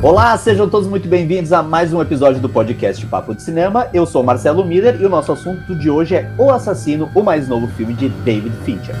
Olá, sejam todos muito bem-vindos a mais um episódio do podcast Papo de Cinema. Eu sou Marcelo Miller e o nosso assunto de hoje é O Assassino, o mais novo filme de David Fincher.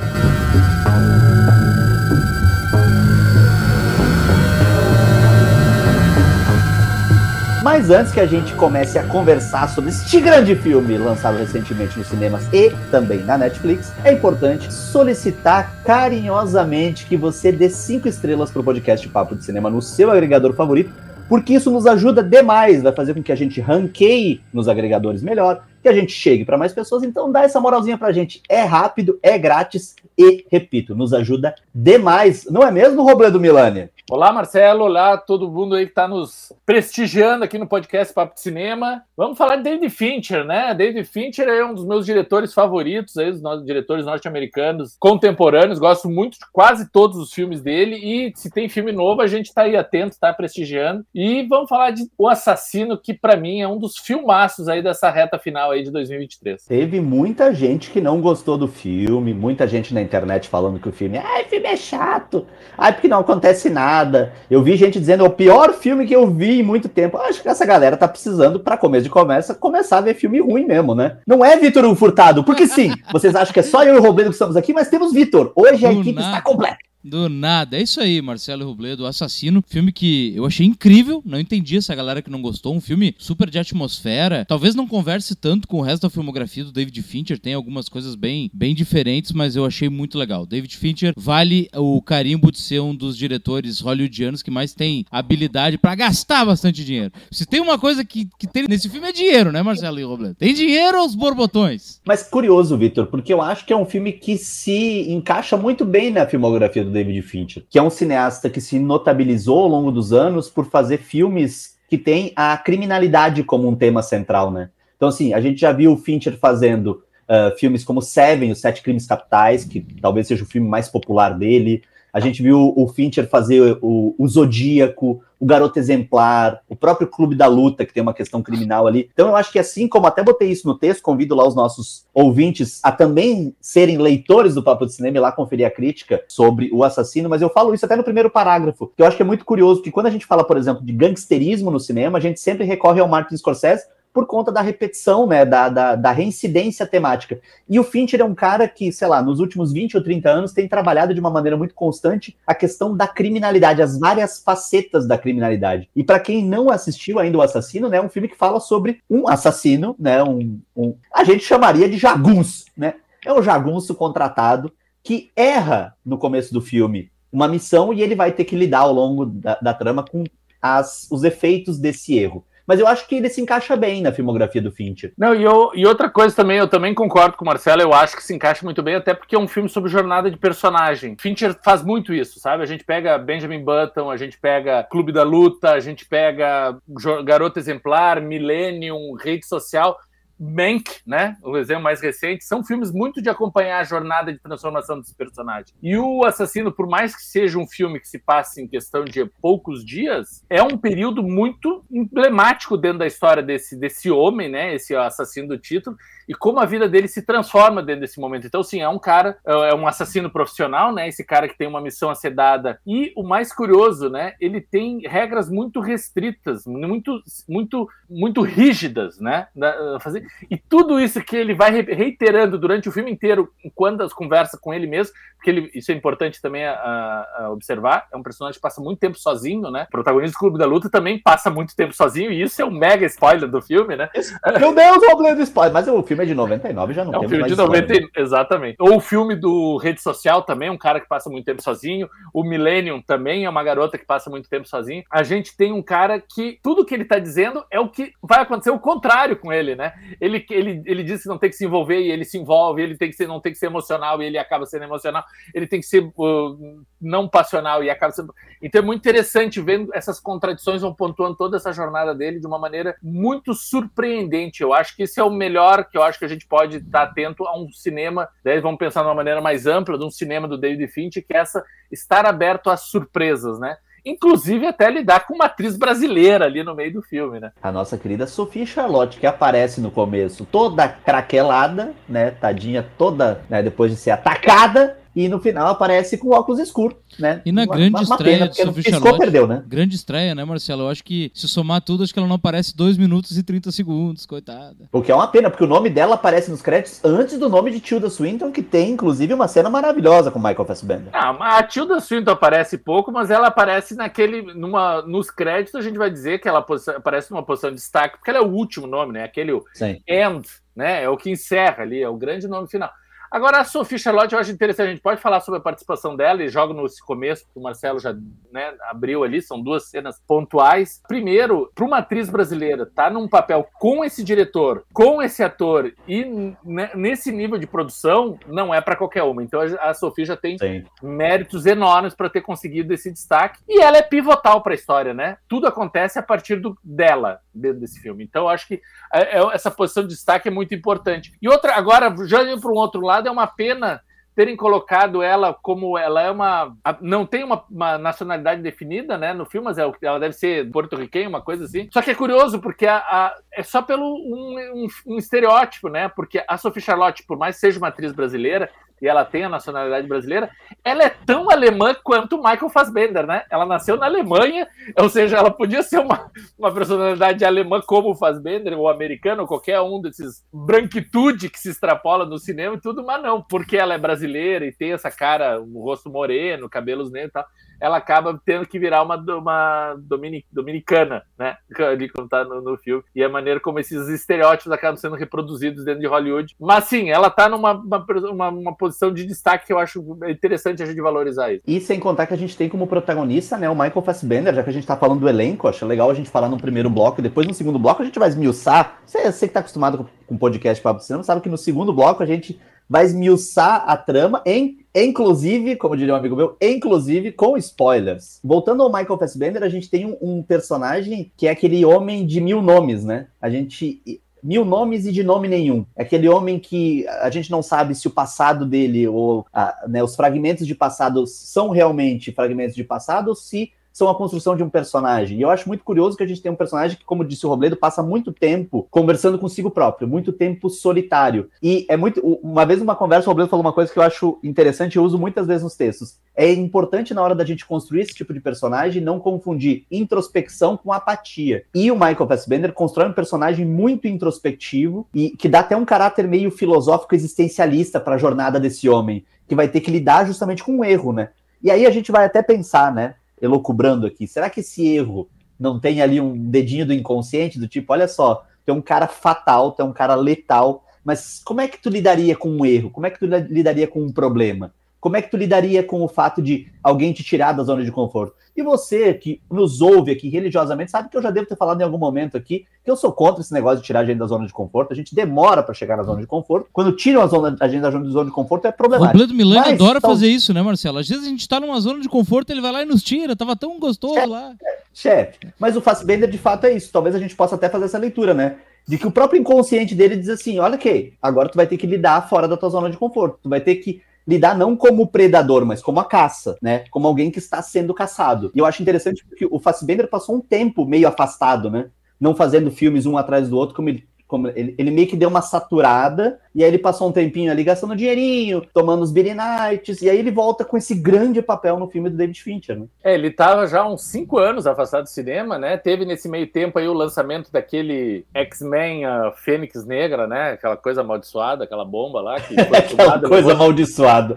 Mas antes que a gente comece a conversar sobre este grande filme lançado recentemente nos cinemas e também na Netflix, é importante solicitar carinhosamente que você dê cinco estrelas para o podcast Papo de Cinema no seu agregador favorito, porque isso nos ajuda demais, vai fazer com que a gente ranqueie nos agregadores melhor, que a gente chegue para mais pessoas. Então dá essa moralzinha para a gente. É rápido, é grátis e, repito, nos ajuda demais. Não é mesmo, Robledo Milani? Olá, Marcelo. Olá, todo mundo aí que está nos prestigiando aqui no podcast Papo de Cinema. Vamos falar de David Fincher, né? David Fincher é um dos meus diretores favoritos, aí, os diretores norte-americanos contemporâneos. Gosto muito de quase todos os filmes dele. E se tem filme novo, a gente está aí atento, está prestigiando. E vamos falar de O Assassino, que para mim é um dos filmaços aí dessa reta final aí de 2023. Teve muita gente que não gostou do filme, muita gente na internet falando que o filme, ai, o filme é chato, ai, porque não acontece nada nada. Eu vi gente dizendo é o pior filme que eu vi em muito tempo. Acho que essa galera tá precisando, para começo de conversa, começar a ver filme ruim mesmo, né? Não é Vitor Furtado, porque sim, vocês acham que é só eu e o Robledo que estamos aqui, mas temos Vitor. Hoje a equipe está completa. Do nada. É isso aí, Marcelo Rubledo, Assassino. Filme que eu achei incrível. Não entendi essa galera que não gostou. Um filme super de atmosfera. Talvez não converse tanto com o resto da filmografia do David Fincher. Tem algumas coisas bem, bem diferentes, mas eu achei muito legal. David Fincher vale o carimbo de ser um dos diretores hollywoodianos que mais tem habilidade para gastar bastante dinheiro. Se tem uma coisa que, que tem nesse filme é dinheiro, né, Marcelo Rubledo? Tem dinheiro aos borbotões. Mas curioso, Victor, porque eu acho que é um filme que se encaixa muito bem na filmografia do David Fincher, que é um cineasta que se notabilizou ao longo dos anos por fazer filmes que têm a criminalidade como um tema central, né? Então, assim, a gente já viu o Fincher fazendo uh, filmes como Seven, Os Sete Crimes Capitais, que talvez seja o filme mais popular dele. A gente viu o Fincher fazer o, o Zodíaco, o Garoto Exemplar, o próprio Clube da Luta, que tem uma questão criminal ali. Então eu acho que assim como até botei isso no texto, convido lá os nossos ouvintes a também serem leitores do Papo de Cinema e lá conferir a crítica sobre o assassino, mas eu falo isso até no primeiro parágrafo, que eu acho que é muito curioso, que quando a gente fala, por exemplo, de gangsterismo no cinema, a gente sempre recorre ao Martin Scorsese, por conta da repetição, né, da, da, da, reincidência temática. E o Fincher é um cara que, sei lá, nos últimos 20 ou 30 anos tem trabalhado de uma maneira muito constante a questão da criminalidade, as várias facetas da criminalidade. E para quem não assistiu ainda O Assassino, né, é um filme que fala sobre um assassino, né, um, um a gente chamaria de jagunço, né? É um jagunço contratado que erra no começo do filme uma missão e ele vai ter que lidar ao longo da, da trama com as, os efeitos desse erro mas eu acho que ele se encaixa bem na filmografia do Fincher. Não, e, eu, e outra coisa também, eu também concordo com o Marcelo, eu acho que se encaixa muito bem, até porque é um filme sobre jornada de personagem. Fincher faz muito isso, sabe? A gente pega Benjamin Button, a gente pega Clube da Luta, a gente pega Garota Exemplar, Millennium, Rede Social Mank, né? O exemplo mais recente, são filmes muito de acompanhar a jornada de transformação dos personagens. E o Assassino, por mais que seja um filme que se passe em questão de poucos dias, é um período muito emblemático dentro da história desse, desse homem, né? Esse assassino do título, e como a vida dele se transforma dentro desse momento. Então, sim, é um cara, é um assassino profissional, né? Esse cara que tem uma missão a ser dada. E o mais curioso, né? Ele tem regras muito restritas, muito, muito, muito rígidas, né? Fazer... E tudo isso que ele vai reiterando durante o filme inteiro, enquanto as conversa com ele mesmo, porque ele, isso é importante também a, a, observar, é um personagem que passa muito tempo sozinho, né? O protagonista do Clube da Luta também passa muito tempo sozinho, e isso é um mega spoiler do filme, né? Meu Deus, o do spoiler, mas o filme é de 99, já não é um filme de 90, exatamente. Ou o filme do Rede Social também, um cara que passa muito tempo sozinho. O Millennium também é uma garota que passa muito tempo sozinho. A gente tem um cara que tudo que ele tá dizendo é o que vai acontecer o contrário com ele, né? Ele, ele, ele diz que não tem que se envolver e ele se envolve, ele tem que ser, não tem que ser emocional e ele acaba sendo emocional, ele tem que ser uh, não passional e acaba sendo. Então é muito interessante vendo essas contradições vão pontuando toda essa jornada dele de uma maneira muito surpreendente. Eu acho que esse é o melhor que eu acho que a gente pode estar atento a um cinema, daí vamos pensar de uma maneira mais ampla, de um cinema do David Fincher, que é essa estar aberto às surpresas, né? Inclusive até lidar com uma atriz brasileira ali no meio do filme, né? A nossa querida Sofia Charlotte, que aparece no começo toda craquelada, né? Tadinha toda, né? Depois de ser atacada, e no final aparece com óculos escuros, né? E na uma, grande uma, uma estreia pena, de Sophie piscou, Charlotte, perdeu, né? grande estreia, né, Marcelo? Eu acho que se somar tudo, acho que ela não aparece 2 minutos e 30 segundos, coitada. O que é uma pena, porque o nome dela aparece nos créditos antes do nome de Tilda Swinton, que tem, inclusive, uma cena maravilhosa com Michael Fassbender. Ah, a Tilda Swinton aparece pouco, mas ela aparece naquele. Numa, nos créditos, a gente vai dizer que ela aparece numa posição de destaque, porque ela é o último nome, né? Aquele Sim. end, né? É o que encerra ali, é o grande nome final. Agora, a Sophie Charlotte, eu acho interessante, a gente pode falar sobre a participação dela e joga nesse começo, que o Marcelo já né, abriu ali, são duas cenas pontuais. Primeiro, para uma atriz brasileira tá num papel com esse diretor, com esse ator e nesse nível de produção, não é para qualquer uma. Então a Sophie já tem Sim. méritos enormes para ter conseguido esse destaque. E ela é pivotal para a história, né? Tudo acontece a partir do, dela dentro desse filme. Então eu acho que é, é, essa posição de destaque é muito importante. E outra, agora, já indo para um outro lado, lado, é uma pena terem colocado ela como ela é uma. Não tem uma, uma nacionalidade definida, né? No filme, mas ela, ela deve ser porto-riquenha, uma coisa assim. Só que é curioso, porque a, a, é só pelo um, um, um, estereótipo, né? Porque a Sophie Charlotte, por mais que seja uma atriz brasileira, e ela tem a nacionalidade brasileira, ela é tão alemã quanto Michael Fassbender, né? Ela nasceu na Alemanha, ou seja, ela podia ser uma, uma personalidade alemã como o Fassbender, ou americano, ou qualquer um desses branquitude que se extrapola no cinema e tudo, mas não, porque ela é brasileira e tem essa cara, um rosto moreno, cabelos negros e tal ela acaba tendo que virar uma, uma dominic, dominicana, né? Ali quando tá no, no, filme. E a maneira como esses estereótipos acabam sendo reproduzidos dentro de Hollywood. Mas sim, ela tá numa uma, uma, uma, posição de destaque que eu acho interessante a gente valorizar isso. E sem contar que a gente tem como protagonista, né, o Michael Fassbender, já que a gente tá falando do elenco, acho legal a gente falar no primeiro bloco, depois no segundo bloco a gente vai esmiuçar. Você, você que tá acostumado com, com podcast Papo Cinema, sabe que no segundo bloco a gente vai esmiuçar a trama, em, inclusive, como diria um amigo meu, inclusive com spoilers. Voltando ao Michael Fassbender, a gente tem um, um personagem que é aquele homem de mil nomes, né? A gente mil nomes e de nome nenhum. É aquele homem que a gente não sabe se o passado dele ou a, né, os fragmentos de passado são realmente fragmentos de passado ou se são a construção de um personagem. E eu acho muito curioso que a gente tem um personagem que, como disse o Robledo, passa muito tempo conversando consigo próprio, muito tempo solitário. E é muito. Uma vez numa conversa, o Robledo falou uma coisa que eu acho interessante, eu uso muitas vezes nos textos. É importante na hora da gente construir esse tipo de personagem não confundir introspecção com apatia. E o Michael Fassbender constrói um personagem muito introspectivo e que dá até um caráter meio filosófico existencialista para a jornada desse homem, que vai ter que lidar justamente com um erro, né? E aí a gente vai até pensar, né? Elocubrando aqui, será que esse erro não tem ali um dedinho do inconsciente, do tipo, olha só, tem um cara fatal, tem um cara letal, mas como é que tu lidaria com um erro? Como é que tu lidaria com um problema? Como é que tu lidaria com o fato de alguém te tirar da zona de conforto? E você que nos ouve aqui religiosamente, sabe que eu já devo ter falado em algum momento aqui que eu sou contra esse negócio de tirar a gente da zona de conforto. A gente demora para chegar na zona de conforto. Quando tiram a, zona, a gente da zona de conforto é problemático. O Bledo Milani Mas, adora então... fazer isso, né, Marcelo? Às vezes a gente tá numa zona de conforto, ele vai lá e nos tira. Tava tão gostoso chefe, lá. Chefe, mas o Fassbender de fato é isso. Talvez a gente possa até fazer essa leitura, né? De que o próprio inconsciente dele diz assim: olha que agora tu vai ter que lidar fora da tua zona de conforto. Tu vai ter que lidar não como predador, mas como a caça, né? Como alguém que está sendo caçado. E eu acho interessante porque o Fassbender passou um tempo meio afastado, né? Não fazendo filmes um atrás do outro, como ele como ele, ele, meio que deu uma saturada, e aí ele passou um tempinho ali gastando dinheirinho, tomando os Billy Nights, e aí ele volta com esse grande papel no filme do David Fincher, né? É, ele tava já há uns cinco anos afastado do cinema, né? Teve nesse meio tempo aí o lançamento daquele X-Men uh, Fênix Negra, né? Aquela coisa amaldiçoada, aquela bomba lá. Que aquela coisa levou, amaldiçoada.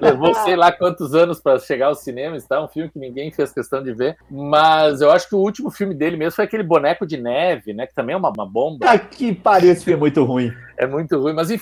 Levou sei lá quantos anos para chegar aos cinemas, tá? Um filme que ninguém fez questão de ver, mas eu acho que o último filme dele mesmo foi aquele Boneco de Neve, né? Que também é uma, uma bomba. Aqui que pariu, esse filme é muito ruim. É muito ruim, mas enfim,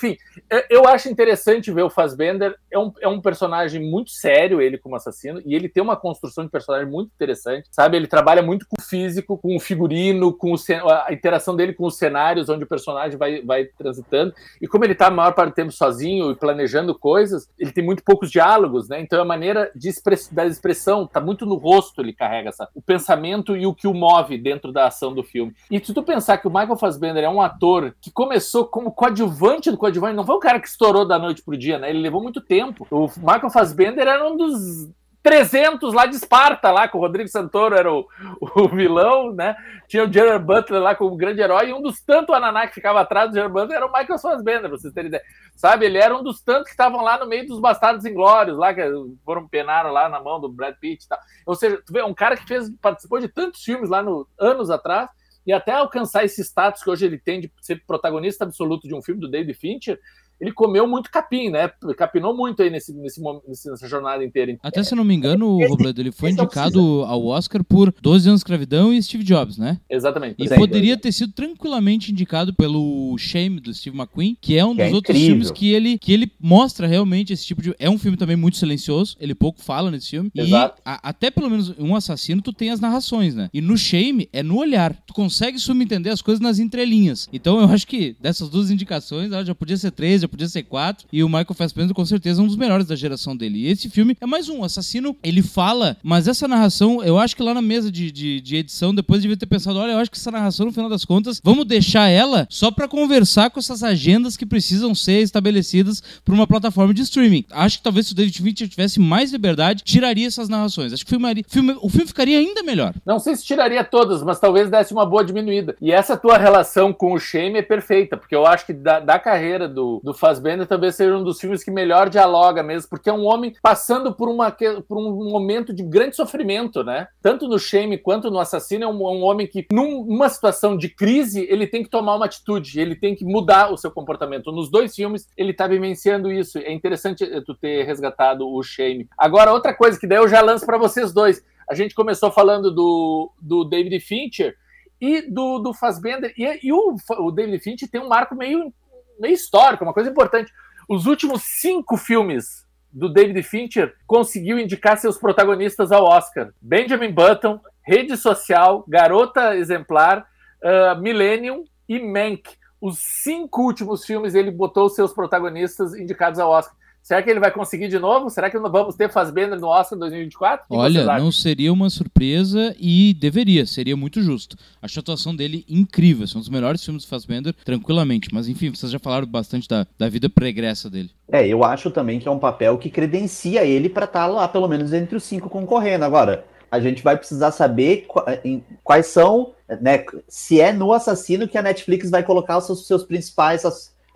eu acho interessante ver o Fassbender. É um, é um personagem muito sério, ele como assassino, e ele tem uma construção de personagem muito interessante, sabe? Ele trabalha muito com o físico, com o figurino, com o, a interação dele com os cenários onde o personagem vai, vai transitando. E como ele tá a maior parte do tempo sozinho e planejando coisas, ele tem muito poucos diálogos, né? Então a maneira de express, da expressão tá muito no rosto, ele carrega essa, o pensamento e o que o move dentro da ação do filme. E se tu pensar que o Michael Fassbender é um ator que começou como coadjuvante do coadjuvante, não foi um cara que estourou da noite pro dia, né? Ele levou muito tempo. O Michael Fassbender era um dos 300 lá de Esparta, lá com o Rodrigo Santoro era o, o vilão, né? Tinha o Gerard Butler lá como grande herói, e um dos tantos Ananá que ficava atrás do Gerard Butler era o Michael Fassbender, pra vocês terem ideia. Sabe, ele era um dos tantos que estavam lá no meio dos Bastardos Inglórios, lá, que foram penaram lá na mão do Brad Pitt e tal. Ou seja, tu vê, um cara que fez, participou de tantos filmes lá no, anos atrás, e até alcançar esse status que hoje ele tem de ser protagonista absoluto de um filme do David Fincher, ele comeu muito capim, né? Capinou muito aí nesse, nesse, nessa jornada inteira. Até se não me engano, esse, Robledo, ele foi indicado ao Oscar por 12 anos de escravidão e Steve Jobs, né? Exatamente. E poderia ter sido tranquilamente indicado pelo Shame do Steve McQueen, que é um que dos é outros filmes que ele, que ele mostra realmente esse tipo de. É um filme também muito silencioso, ele pouco fala nesse filme. Exato. E a, até pelo menos um assassino, tu tem as narrações, né? E no Shame é no olhar. Tu consegue subentender as coisas nas entrelinhas. Então eu acho que dessas duas indicações, já podia ser três, podia ser quatro. E o Michael Fassbender, com certeza, é um dos melhores da geração dele. E esse filme é mais um. Assassino, ele fala, mas essa narração, eu acho que lá na mesa de, de, de edição, depois devia ter pensado: olha, eu acho que essa narração, no final das contas, vamos deixar ela só para conversar com essas agendas que precisam ser estabelecidas por uma plataforma de streaming. Acho que talvez se o David Fincher tivesse mais liberdade, tiraria essas narrações. Acho que o filme, filme, o filme ficaria ainda melhor. Não sei se tiraria todas, mas talvez desse uma boa diminuída. E essa tua relação com o Shame é perfeita, porque eu acho que da, da carreira do, do Fassbender talvez seja um dos filmes que melhor dialoga mesmo, porque é um homem passando por, uma, por um momento de grande sofrimento, né? Tanto no Shame quanto no Assassino, é um, um homem que, numa situação de crise, ele tem que tomar uma atitude, ele tem que mudar o seu comportamento. Nos dois filmes, ele está vivenciando isso. É interessante tu ter resgatado o Shame. Agora, outra coisa que daí eu já lanço para vocês dois. A gente começou falando do, do David Fincher e do, do Fassbender, e, e o, o David Fincher tem um marco meio meio histórico, uma coisa importante. Os últimos cinco filmes do David Fincher conseguiu indicar seus protagonistas ao Oscar: Benjamin Button, Rede Social, Garota Exemplar, uh, Millennium e Mank. Os cinco últimos filmes ele botou seus protagonistas indicados ao Oscar. Será que ele vai conseguir de novo? Será que vamos ter Fassbender no Oscar 2024? Olha, não seria uma surpresa e deveria, seria muito justo. Acho a atuação dele incrível, são um dos melhores filmes do Fassbender, tranquilamente. Mas enfim, vocês já falaram bastante da, da vida pregressa dele. É, eu acho também que é um papel que credencia ele para estar tá lá, pelo menos entre os cinco concorrendo. Agora, a gente vai precisar saber quais são, né, se é no assassino que a Netflix vai colocar os seus, seus principais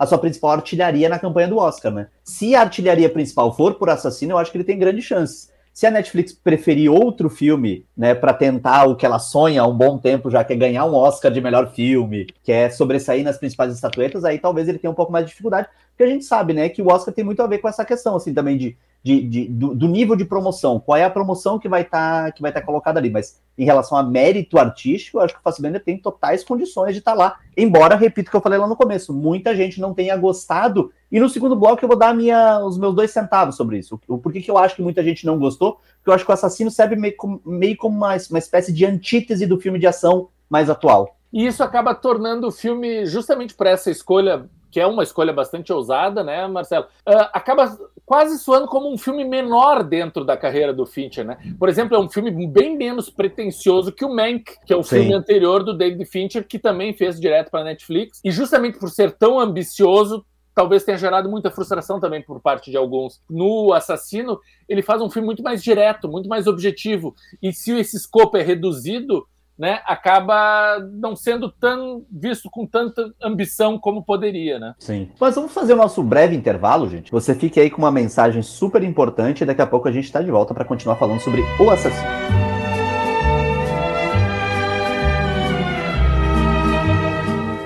a sua principal artilharia na campanha do Oscar, né? Se a artilharia principal for por assassino, eu acho que ele tem grandes chances. Se a Netflix preferir outro filme, né, para tentar o que ela sonha há um bom tempo, já que é ganhar um Oscar de melhor filme, que é sobressair nas principais estatuetas, aí talvez ele tenha um pouco mais de dificuldade, porque a gente sabe, né, que o Oscar tem muito a ver com essa questão, assim, também de de, de do, do, nível de promoção, qual é a promoção que vai estar tá, que vai estar tá colocada ali, mas em relação a mérito artístico, eu acho que o Fassbender tem totais condições de estar tá lá, embora, repito o que eu falei lá no começo, muita gente não tenha gostado, e no segundo bloco eu vou dar minha, os meus dois centavos sobre isso, o, por que, que eu acho que muita gente não gostou, porque eu acho que o Assassino serve meio, meio como uma, uma espécie de antítese do filme de ação mais atual. E isso acaba tornando o filme, justamente por essa escolha que é uma escolha bastante ousada, né, Marcelo? Uh, acaba quase soando como um filme menor dentro da carreira do Fincher, né? Por exemplo, é um filme bem menos pretensioso que o Mank, que é o Sim. filme anterior do David Fincher, que também fez direto para Netflix. E justamente por ser tão ambicioso, talvez tenha gerado muita frustração também por parte de alguns. No Assassino, ele faz um filme muito mais direto, muito mais objetivo. E se esse escopo é reduzido, né, acaba não sendo tão visto com tanta ambição como poderia, né? Sim. Mas vamos fazer o nosso breve intervalo, gente. Você fique aí com uma mensagem super importante e daqui a pouco a gente está de volta para continuar falando sobre o assassino.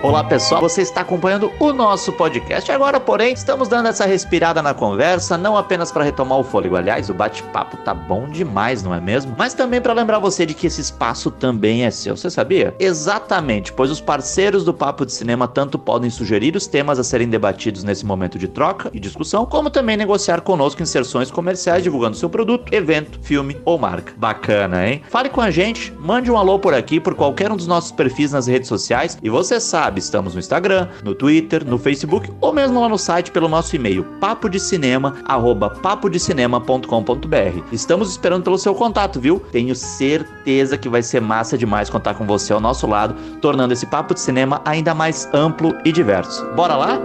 Olá pessoal, você está acompanhando o nosso podcast. Agora, porém, estamos dando essa respirada na conversa, não apenas para retomar o fôlego. Aliás, o bate-papo tá bom demais, não é mesmo? Mas também para lembrar você de que esse espaço também é seu. Você sabia? Exatamente, pois os parceiros do Papo de Cinema tanto podem sugerir os temas a serem debatidos nesse momento de troca e discussão, como também negociar conosco inserções comerciais divulgando seu produto, evento, filme ou marca. Bacana, hein? Fale com a gente, mande um alô por aqui por qualquer um dos nossos perfis nas redes sociais e você sabe sabe, estamos no Instagram, no Twitter, no Facebook ou mesmo lá no site pelo nosso e-mail papodecinema@papodecinema.com.br. Estamos esperando pelo seu contato, viu? Tenho certeza que vai ser massa demais contar com você ao nosso lado, tornando esse papo de cinema ainda mais amplo e diverso. Bora lá?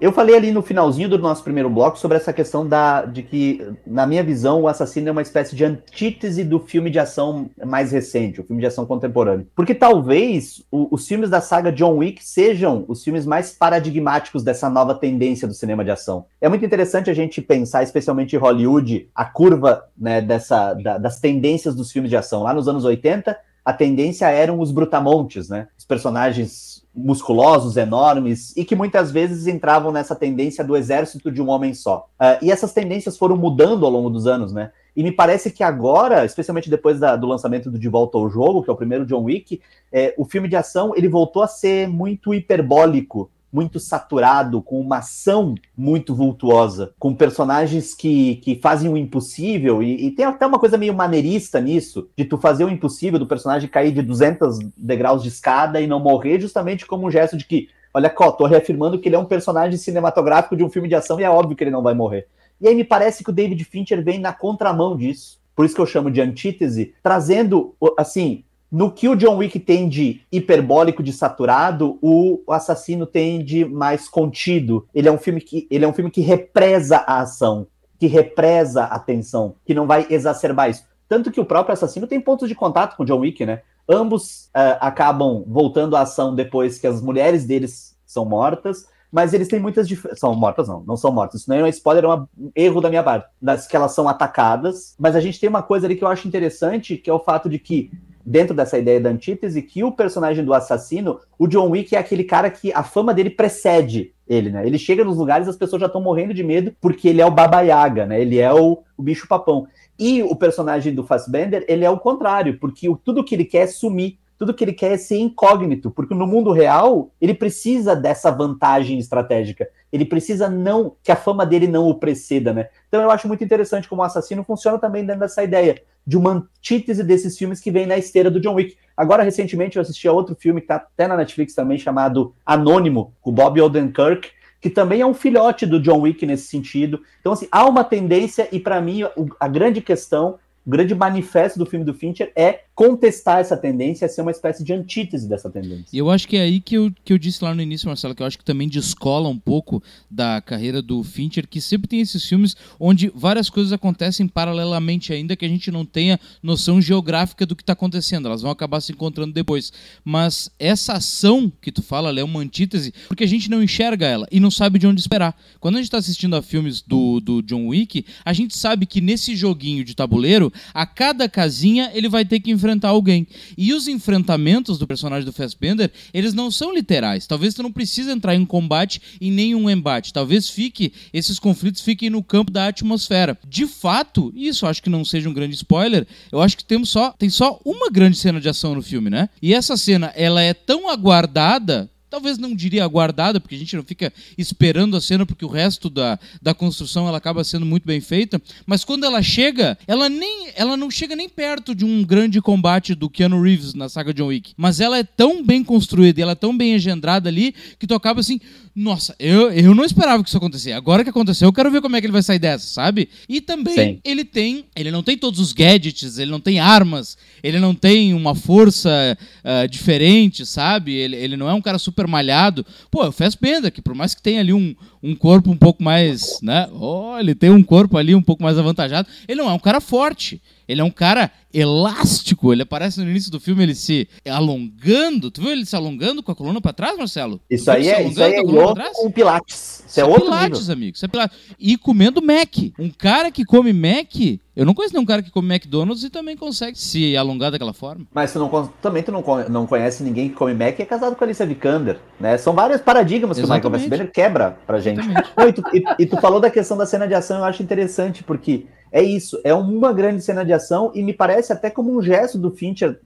Eu falei ali no finalzinho do nosso primeiro bloco sobre essa questão da, de que, na minha visão, o assassino é uma espécie de antítese do filme de ação mais recente, o filme de ação contemporâneo. Porque talvez o, os filmes da saga John Wick sejam os filmes mais paradigmáticos dessa nova tendência do cinema de ação. É muito interessante a gente pensar, especialmente em Hollywood, a curva né, dessa, da, das tendências dos filmes de ação. Lá nos anos 80, a tendência eram os brutamontes, né? Os personagens musculosos, enormes, e que muitas vezes entravam nessa tendência do exército de um homem só. Uh, e essas tendências foram mudando ao longo dos anos, né? E me parece que agora, especialmente depois da, do lançamento do De Volta ao Jogo, que é o primeiro John Wick, é, o filme de ação ele voltou a ser muito hiperbólico muito saturado, com uma ação muito vultuosa, com personagens que, que fazem o impossível, e, e, tem até uma coisa meio maneirista nisso, de tu fazer o impossível do personagem cair de 200 degraus de escada e não morrer, justamente como um gesto de que, olha, ó, tô reafirmando que ele é um personagem cinematográfico de um filme de ação e é óbvio que ele não vai morrer. E aí me parece que o David Fincher vem na contramão disso, por isso que eu chamo de antítese, trazendo, assim, no que o John Wick tem de hiperbólico, de saturado, o assassino tem de mais contido. Ele é um filme que, ele é um filme que represa a ação, que represa a tensão, que não vai exacerbar isso. Tanto que o próprio assassino tem pontos de contato com o John Wick, né? Ambos uh, acabam voltando à ação depois que as mulheres deles são mortas, mas eles têm muitas diferenças. São mortas, não, não são mortas. Isso não é um spoiler, é um erro da minha parte. Das que elas são atacadas. Mas a gente tem uma coisa ali que eu acho interessante, que é o fato de que dentro dessa ideia da antítese, que o personagem do assassino, o John Wick é aquele cara que a fama dele precede ele, né? Ele chega nos lugares as pessoas já estão morrendo de medo porque ele é o Baba Yaga, né? Ele é o, o bicho papão. E o personagem do Fassbender, ele é o contrário, porque o, tudo que ele quer é sumir tudo que ele quer é ser incógnito, porque no mundo real ele precisa dessa vantagem estratégica. Ele precisa não que a fama dele não o preceda, né? Então eu acho muito interessante como o assassino funciona também dentro dessa ideia de uma antítese desses filmes que vem na esteira do John Wick. Agora, recentemente, eu assisti a outro filme que está até na Netflix também, chamado Anônimo, com Bob Odenkirk, que também é um filhote do John Wick nesse sentido. Então, assim, há uma tendência, e para mim, a grande questão o grande manifesto do filme do Fincher é contestar essa tendência, ser uma espécie de antítese dessa tendência. E eu acho que é aí que eu, que eu disse lá no início, Marcelo, que eu acho que também descola um pouco da carreira do Fincher, que sempre tem esses filmes onde várias coisas acontecem paralelamente, ainda que a gente não tenha noção geográfica do que está acontecendo, elas vão acabar se encontrando depois. Mas essa ação que tu fala, é uma antítese, porque a gente não enxerga ela e não sabe de onde esperar. Quando a gente está assistindo a filmes do, do John Wick, a gente sabe que nesse joguinho de tabuleiro, a cada casinha ele vai ter que enfrentar alguém. E os enfrentamentos do personagem do Fassbender, eles não são literais. Talvez tu não precise entrar em combate em nenhum embate. Talvez fique esses conflitos fiquem no campo da atmosfera. De fato, isso acho que não seja um grande spoiler, eu acho que temos só tem só uma grande cena de ação no filme, né? E essa cena, ela é tão aguardada talvez não diria aguardada, porque a gente não fica esperando a cena, porque o resto da, da construção ela acaba sendo muito bem feita, mas quando ela chega, ela nem ela não chega nem perto de um grande combate do Keanu Reeves na saga John Wick, mas ela é tão bem construída, ela é tão bem engendrada ali, que tu acaba assim, nossa, eu, eu não esperava que isso acontecesse. Agora que aconteceu, eu quero ver como é que ele vai sair dessa, sabe? E também Sim. ele tem, ele não tem todos os gadgets, ele não tem armas, ele não tem uma força uh, diferente, sabe? Ele, ele não é um cara super super malhado. Pô, o Fassbender, que por mais que tenha ali um, um corpo um pouco mais, né? Oh, ele tem um corpo ali um pouco mais avantajado. Ele não é um cara forte. Ele é um cara elástico. Ele aparece no início do filme ele se alongando. Tu viu ele se alongando com a coluna para trás, Marcelo? Isso aí é, isso aí é com Pilates. Isso, é, é outro Pilates, nível. amigo. Isso é Pilates. E comendo Mac. Um cara que come Mac eu não conheço nenhum cara que come McDonald's e também consegue se alongar daquela forma. Mas tu não, também tu não, não conhece ninguém que come Mac e é casado com a Alicia Vikander, né? São vários paradigmas Exatamente. que o Michael Fassbender quebra pra gente. Não, e, tu, e, e, tu, falou da questão da cena de ação, eu acho interessante, porque é isso, é uma grande cena de ação e me parece até como um gesto do Fincher,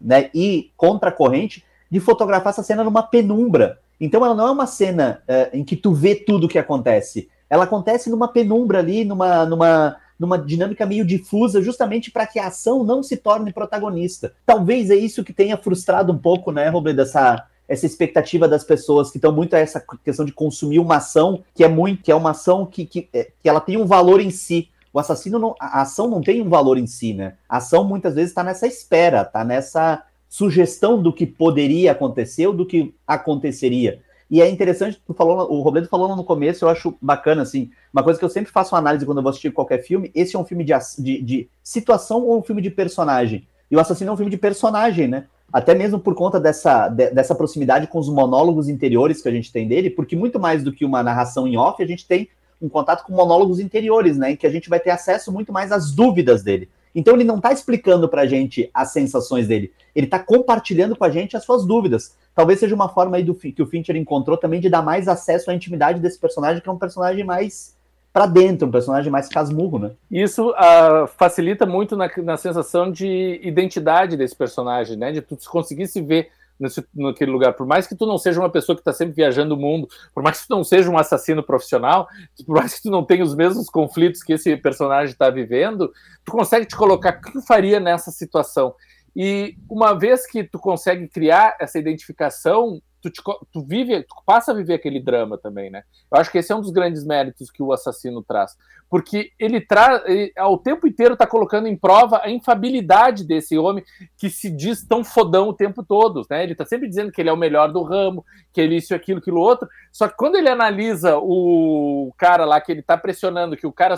né, e contra a corrente, de fotografar essa cena numa penumbra. Então ela não é uma cena uh, em que tu vê tudo o que acontece. Ela acontece numa penumbra ali, numa, numa, numa dinâmica meio difusa, justamente para que a ação não se torne protagonista. Talvez é isso que tenha frustrado um pouco, né, Robledo, essa, essa expectativa das pessoas que estão muito a essa questão de consumir uma ação que é muito, que é uma ação que, que, é, que ela tem um valor em si. O assassino não, a ação não tem um valor em si, né? A ação muitas vezes está nessa espera, está nessa sugestão do que poderia acontecer ou do que aconteceria. E é interessante, tu falou, o Robledo falou no começo, eu acho bacana, assim, uma coisa que eu sempre faço análise quando eu vou assistir qualquer filme, esse é um filme de, de, de situação ou um filme de personagem? E o Assassino é um filme de personagem, né? Até mesmo por conta dessa, de, dessa proximidade com os monólogos interiores que a gente tem dele, porque muito mais do que uma narração em off, a gente tem um contato com monólogos interiores, né? Em que a gente vai ter acesso muito mais às dúvidas dele. Então ele não está explicando para a gente as sensações dele, ele está compartilhando com a gente as suas dúvidas. Talvez seja uma forma aí do, que o Fincher encontrou também de dar mais acesso à intimidade desse personagem, que é um personagem mais para dentro, um personagem mais casmurro, né? Isso uh, facilita muito na, na sensação de identidade desse personagem, né? De tu conseguir se ver nesse, naquele lugar. Por mais que tu não seja uma pessoa que está sempre viajando o mundo, por mais que tu não seja um assassino profissional, por mais que tu não tenha os mesmos conflitos que esse personagem está vivendo, tu consegue te colocar o que tu faria nessa situação. E uma vez que tu consegue criar essa identificação, tu, te, tu vive, tu passa a viver aquele drama também, né? Eu acho que esse é um dos grandes méritos que o assassino traz, porque ele traz, ao tempo inteiro está colocando em prova a infabilidade desse homem que se diz tão fodão o tempo todo, né? Ele está sempre dizendo que ele é o melhor do ramo, que ele isso, aquilo, aquilo outro. Só que quando ele analisa o cara lá que ele está pressionando, que o cara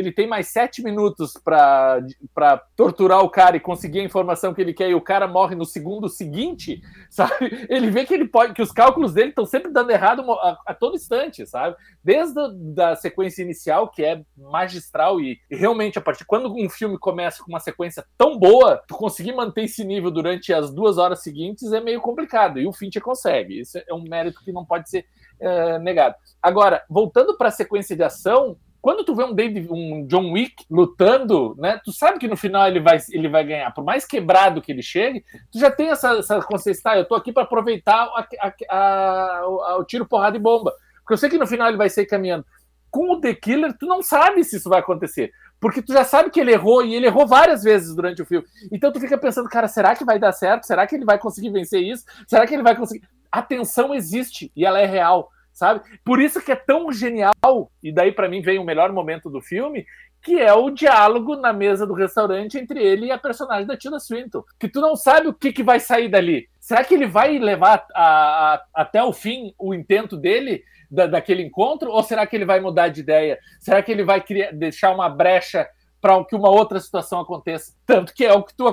ele tem mais sete minutos para torturar o cara e conseguir a informação que ele quer e o cara morre no segundo seguinte, sabe? Ele vê que ele pode, que os cálculos dele estão sempre dando errado a, a, todo instante, sabe? Desde a da sequência inicial, que é magistral e, e, realmente a partir quando um filme começa com uma sequência tão boa, tu conseguir manter esse nível durante as duas horas seguintes é meio complicado e o Fincher consegue. Isso é um mérito que não pode ser é, negado. Agora, voltando para a sequência de ação, quando tu vê um, David, um John Wick lutando, né, tu sabe que no final ele vai, ele vai ganhar. Por mais quebrado que ele chegue, tu já tem essa, essa consciência, tá, eu tô aqui para aproveitar a, a, a, o tiro, porrada e bomba. Porque eu sei que no final ele vai sair caminhando. Com o The Killer, tu não sabe se isso vai acontecer. Porque tu já sabe que ele errou, e ele errou várias vezes durante o filme. Então tu fica pensando, cara, será que vai dar certo? Será que ele vai conseguir vencer isso? Será que ele vai conseguir... A tensão existe, e ela é real sabe? Por isso que é tão genial, e daí para mim vem o melhor momento do filme, que é o diálogo na mesa do restaurante entre ele e a personagem da Tilda Swinton. Que tu não sabe o que, que vai sair dali. Será que ele vai levar a, a, até o fim o intento dele, da, daquele encontro, ou será que ele vai mudar de ideia? Será que ele vai criar, deixar uma brecha para que uma outra situação aconteça. Tanto que é o que tu,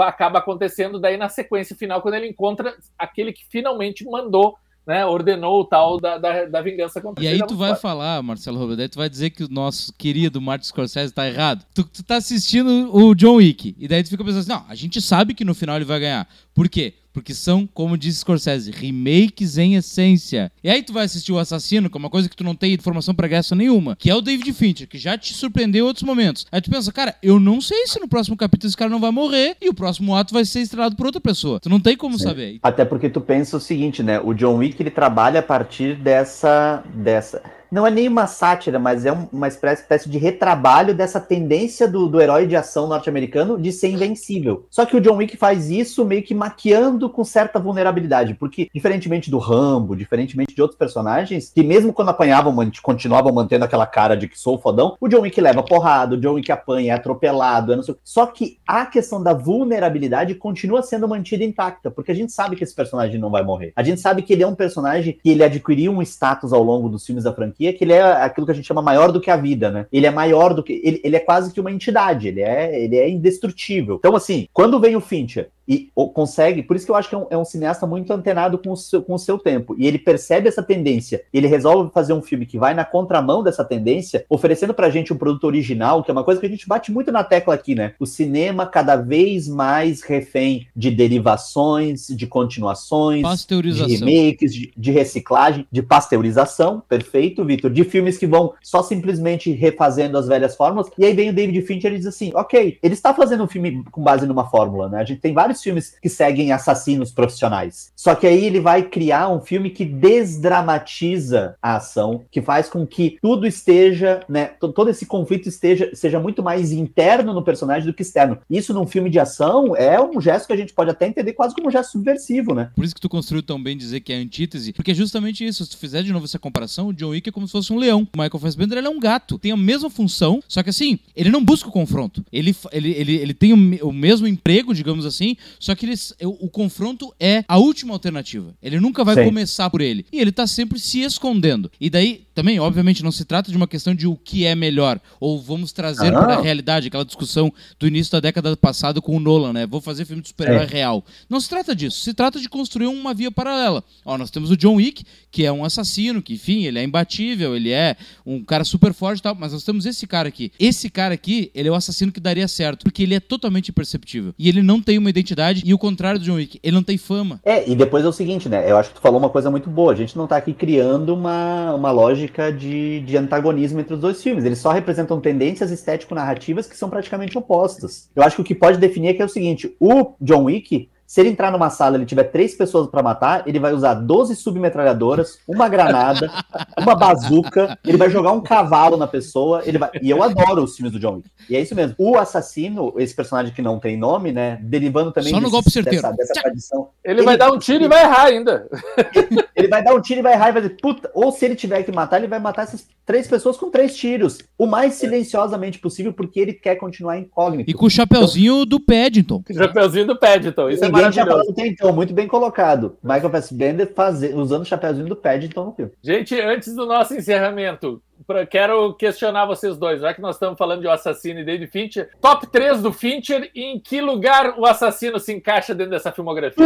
acaba acontecendo daí na sequência final, quando ele encontra aquele que finalmente mandou né, ordenou o tal da, da, da vingança contra E aí tu vai falar, Marcelo Robledo, tu vai dizer que o nosso querido Martin Scorsese tá errado. Tu, tu tá assistindo o John Wick, e daí tu fica pensando assim, não, a gente sabe que no final ele vai ganhar. Por quê? Porque são, como disse Scorsese, remakes em essência. E aí tu vai assistir o Assassino, que é uma coisa que tu não tem informação pregressa nenhuma, que é o David Fincher, que já te surpreendeu em outros momentos. Aí tu pensa, cara, eu não sei se no próximo capítulo esse cara não vai morrer e o próximo ato vai ser estrelado por outra pessoa. Tu não tem como Sim. saber. Até porque tu pensa o seguinte, né? O John Wick, ele trabalha a partir dessa... dessa não é nem uma sátira, mas é uma espécie de retrabalho dessa tendência do, do herói de ação norte-americano de ser invencível. Só que o John Wick faz isso meio que maquiando com certa vulnerabilidade, porque diferentemente do Rambo, diferentemente de outros personagens, que mesmo quando apanhavam, continuavam mantendo aquela cara de que sou fodão, o John Wick leva porrada, o John Wick apanha, é atropelado, é não sei... Só que a questão da vulnerabilidade continua sendo mantida intacta, porque a gente sabe que esse personagem não vai morrer. A gente sabe que ele é um personagem que ele adquiriu um status ao longo dos filmes da franquia que ele é aquilo que a gente chama maior do que a vida, né? Ele é maior do que. Ele, ele é quase que uma entidade, ele é, ele é indestrutível. Então, assim, quando vem o Fincher e consegue, por isso que eu acho que é um, é um, cineasta muito antenado com o, seu, com o seu tempo, e ele percebe essa tendência, ele resolve fazer um filme que vai na contramão dessa tendência, oferecendo pra gente um produto original, que é uma coisa que a gente bate muito na tecla aqui, né? O cinema cada vez mais refém de derivações, de continuações, de remakes, de, de reciclagem, de pasteurização, perfeito, Vitor, de filmes que vão só simplesmente refazendo as velhas fórmulas, e aí vem o David Fincher e diz assim, ok, ele está fazendo um filme com base numa fórmula, né? A gente tem vários vários filmes que seguem assassinos profissionais. Só que aí ele vai criar um filme que desdramatiza a ação, que faz com que tudo esteja, né, todo esse conflito esteja seja muito mais interno no personagem do que externo. Isso num filme de ação é um gesto que a gente pode até entender quase como um gesto subversivo, né? Por isso que tu construiu tão bem dizer que é antítese, porque é justamente isso. Se tu fizer de novo essa comparação, o John Wick é como se fosse um leão. O Michael Fassbender ele é um gato. Tem a mesma função, só que assim, ele não busca o confronto. Ele, ele, ele, ele tem o, o mesmo emprego, digamos assim, só que ele, o, o, confronto é a última alternativa. Ele nunca vai Sim. começar por ele. E ele tá sempre se escondendo. E daí, também, obviamente, não se trata de uma questão de o que é melhor, ou vamos trazer ah. para a realidade, aquela discussão do início da década passada com o Nolan, né? Vou fazer filme de super-herói real. Não se trata disso. Se trata de construir uma via paralela. Ó, nós temos o John Wick, que é um assassino, que, enfim, ele é imbatível, ele é um cara super forte e tal, mas nós temos esse cara aqui. Esse cara aqui, ele é o assassino que daria certo, porque ele é totalmente imperceptível. E ele não tem uma identidade, e o contrário do John Wick, ele não tem fama. É, e depois é o seguinte, né? Eu acho que tu falou uma coisa muito boa. A gente não tá aqui criando uma, uma lógica de, de antagonismo entre os dois filmes. Eles só representam tendências estético-narrativas que são praticamente opostas. Eu acho que o que pode definir é que é o seguinte: o John Wick se ele entrar numa sala e ele tiver três pessoas para matar, ele vai usar 12 submetralhadoras, uma granada, uma bazuca, ele vai jogar um cavalo na pessoa, ele vai... E eu adoro os filmes do John Wick. E é isso mesmo. O assassino, esse personagem que não tem nome, né, derivando também Só no golpe certeiro. Dessa, dessa tradição. Ele, ele, vai dar um tiro e vai errar ainda. Ele, ele vai dar um tiro e vai errar e vai dizer, puta, ou se ele tiver que matar, ele vai matar essas três pessoas com três tiros, o mais silenciosamente possível, porque ele quer continuar incógnito. E com o chapeuzinho então, do Paddington. O chapeuzinho do Paddington, isso é Ninguém é maravilhoso. Até então, muito bem colocado. Michael Fassbender fazer, usando o chapeuzinho do Paddington no filme. Gente, antes do nosso encerramento, pra, quero questionar vocês dois, já que nós estamos falando de o assassino e David Fincher, top 3 do Fincher, em que lugar o assassino se encaixa dentro dessa filmografia?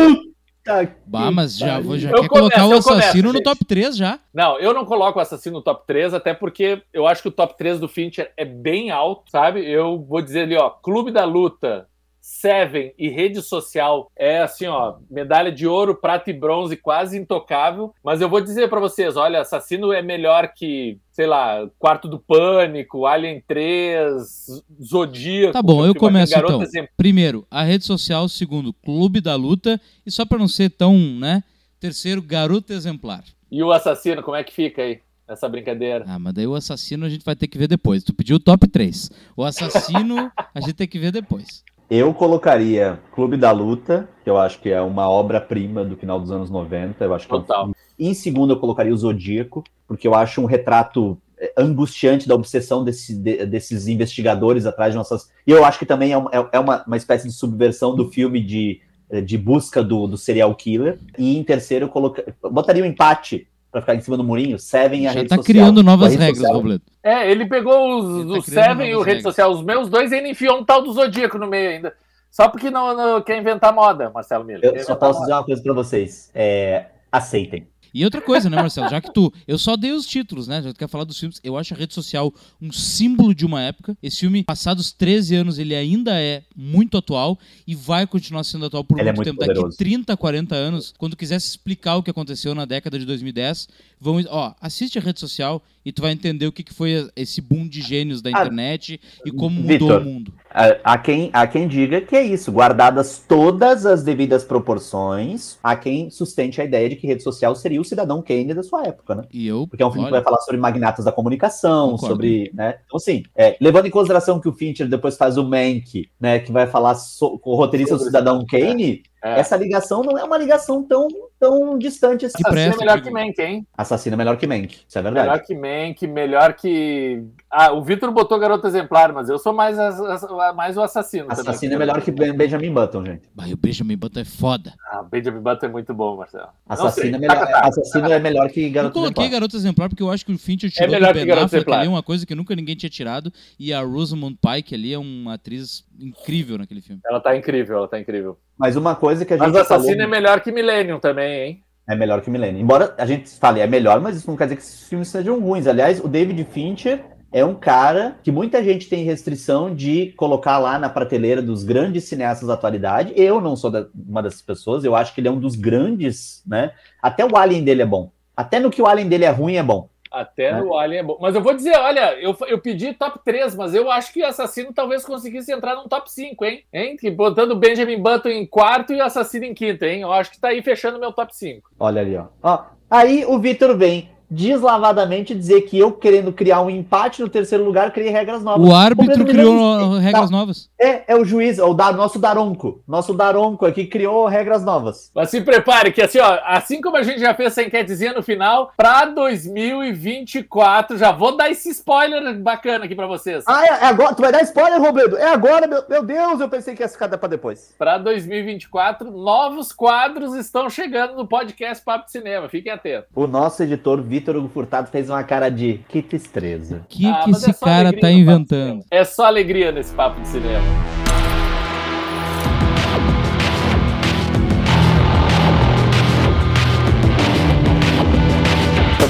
bah, mas já, vou, já quer começo, colocar o assassino começo, no top 3 já. Não, eu não coloco o assassino no top 3, até porque eu acho que o top 3 do Fincher é bem alto, sabe? Eu vou dizer ali, ó, Clube da Luta, Seven e rede social é assim, ó, medalha de ouro, prata e bronze, quase intocável. Mas eu vou dizer para vocês, olha, Assassino é melhor que, sei lá, Quarto do Pânico, Alien 3, Zodíaco. Tá bom, eu começo então. Primeiro, a rede social. Segundo, Clube da Luta. E só para não ser tão, né? Terceiro, Garoto Exemplar. E o Assassino, como é que fica aí? essa brincadeira. Ah, mas daí o assassino a gente vai ter que ver depois. Tu pediu o top 3. O assassino a gente tem que ver depois. Eu colocaria Clube da Luta, que eu acho que é uma obra-prima do final dos anos 90. Eu acho que Total. É um... Em segundo, eu colocaria o Zodíaco, porque eu acho um retrato é, angustiante da obsessão desse, de, desses investigadores atrás de nossas. E eu acho que também é uma, é, é uma, uma espécie de subversão do filme de, de busca do, do serial killer. E em terceiro, eu coloca... botaria o um empate para ficar em cima do murinho, Seven e a Já rede tá social. criando novas regras, Robledo. É, ele pegou os, ele tá Seven e o rede social, os meus dois, e ele enfiou um tal do Zodíaco no meio ainda. Só porque não, não quer inventar moda, Marcelo Miller. Eu só posso moda. dizer uma coisa para vocês. É, aceitem. E outra coisa, né, Marcelo? Já que tu. Eu só dei os títulos, né? Já que tu quer falar dos filmes. Eu acho a rede social um símbolo de uma época. Esse filme, passados 13 anos, ele ainda é muito atual e vai continuar sendo atual por muito, é muito tempo. Poderoso. Daqui 30, 40 anos, quando quisesse explicar o que aconteceu na década de 2010, vão. Ó, assiste a rede social e tu vai entender o que, que foi esse boom de gênios da ah, internet ah, e como mudou Victor, o mundo. Há quem, há quem diga que é isso, guardadas todas as devidas proporções, há quem sustente a ideia de que rede social seria o cidadão Kane da sua época, né? E eu, Porque é um filme olha, que vai falar sobre magnatas da comunicação, concordo. sobre, né? Então, assim, é, levando em consideração que o Fincher depois faz o Mank, né, que vai falar so, com o roteirista do cidadão Kane, é. Essa ligação não é uma ligação tão, tão distante assim. Assassino é melhor que Mank, hein? Assassino é melhor que Mank, isso é verdade. Melhor que Mank, melhor que. Ah, o Vitor botou Garoto Exemplar, mas eu sou mais, mais o assassino. Assassino também. é melhor que Benjamin Button, gente. Mas o Benjamin Button é foda. Ah, Benjamin Button é muito bom, Marcelo. Assassino, é melhor, assassino é melhor que Garoto Exemplar. Eu coloquei Exemplar. Garoto Exemplar porque eu acho que o Fincher tirou é melhor do Ben Affleck ali uma coisa que nunca ninguém tinha tirado. E a Rosamund Pike ali é uma atriz incrível naquele filme. Ela tá incrível, ela tá incrível. Mas uma coisa que a gente. Mas Assassino falou... é melhor que Millennium também, hein? É melhor que Millennium. Embora a gente fale, é melhor, mas isso não quer dizer que esses filmes sejam ruins. Aliás, o David Fincher é um cara que muita gente tem restrição de colocar lá na prateleira dos grandes cineastas da atualidade. Eu não sou da, uma dessas pessoas, eu acho que ele é um dos grandes, né? Até o Alien dele é bom. Até no que o Alien dele é ruim é bom. Até é. no Alien é bom. Mas eu vou dizer, olha, eu, eu pedi top 3, mas eu acho que Assassino talvez conseguisse entrar num top 5, hein? hein? Botando Benjamin Button em quarto e Assassino em quinto, hein? Eu acho que tá aí fechando meu top 5. Olha ali, ó. ó aí o Vitor vem deslavadamente dizer que eu querendo criar um empate no terceiro lugar, criei regras novas. O árbitro criou regras novas. É, é o juiz, é o da, nosso Daronco. Nosso Daronco aqui criou regras novas. Mas se prepare que assim, ó, assim como a gente já fez essa enquetezinha no final, pra 2024, já vou dar esse spoiler bacana aqui pra vocês. Ah, é, é agora? Tu vai dar spoiler, Robledo? É agora, meu, meu Deus, eu pensei que ia ficar pra depois. Pra 2024, novos quadros estão chegando no podcast Papo de Cinema, fiquem atentos. O nosso editor, Vitor Hugo Furtado, fez uma cara de que tristeza. O que, ah, que esse é cara tá inventando? É só alegria nesse Papo de Cinema.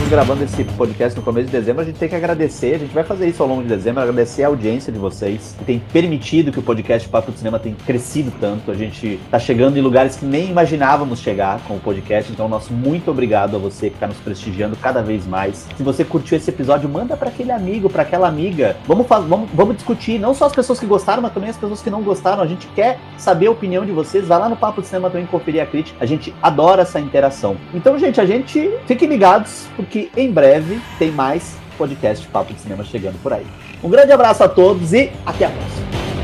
Gravando esse podcast no começo de dezembro, a gente tem que agradecer, a gente vai fazer isso ao longo de dezembro, agradecer a audiência de vocês, que tem permitido que o podcast Papo do Cinema tenha crescido tanto. A gente tá chegando em lugares que nem imaginávamos chegar com o podcast, então nosso muito obrigado a você que está nos prestigiando cada vez mais. Se você curtiu esse episódio, manda para aquele amigo, para aquela amiga. Vamos, vamos, vamos discutir, não só as pessoas que gostaram, mas também as pessoas que não gostaram. A gente quer saber a opinião de vocês. Vai lá no Papo do Cinema também conferir a crítica. A gente adora essa interação. Então, gente, a gente fiquem ligados, porque que em breve tem mais podcast Papo de Cinema chegando por aí. Um grande abraço a todos e até a próxima.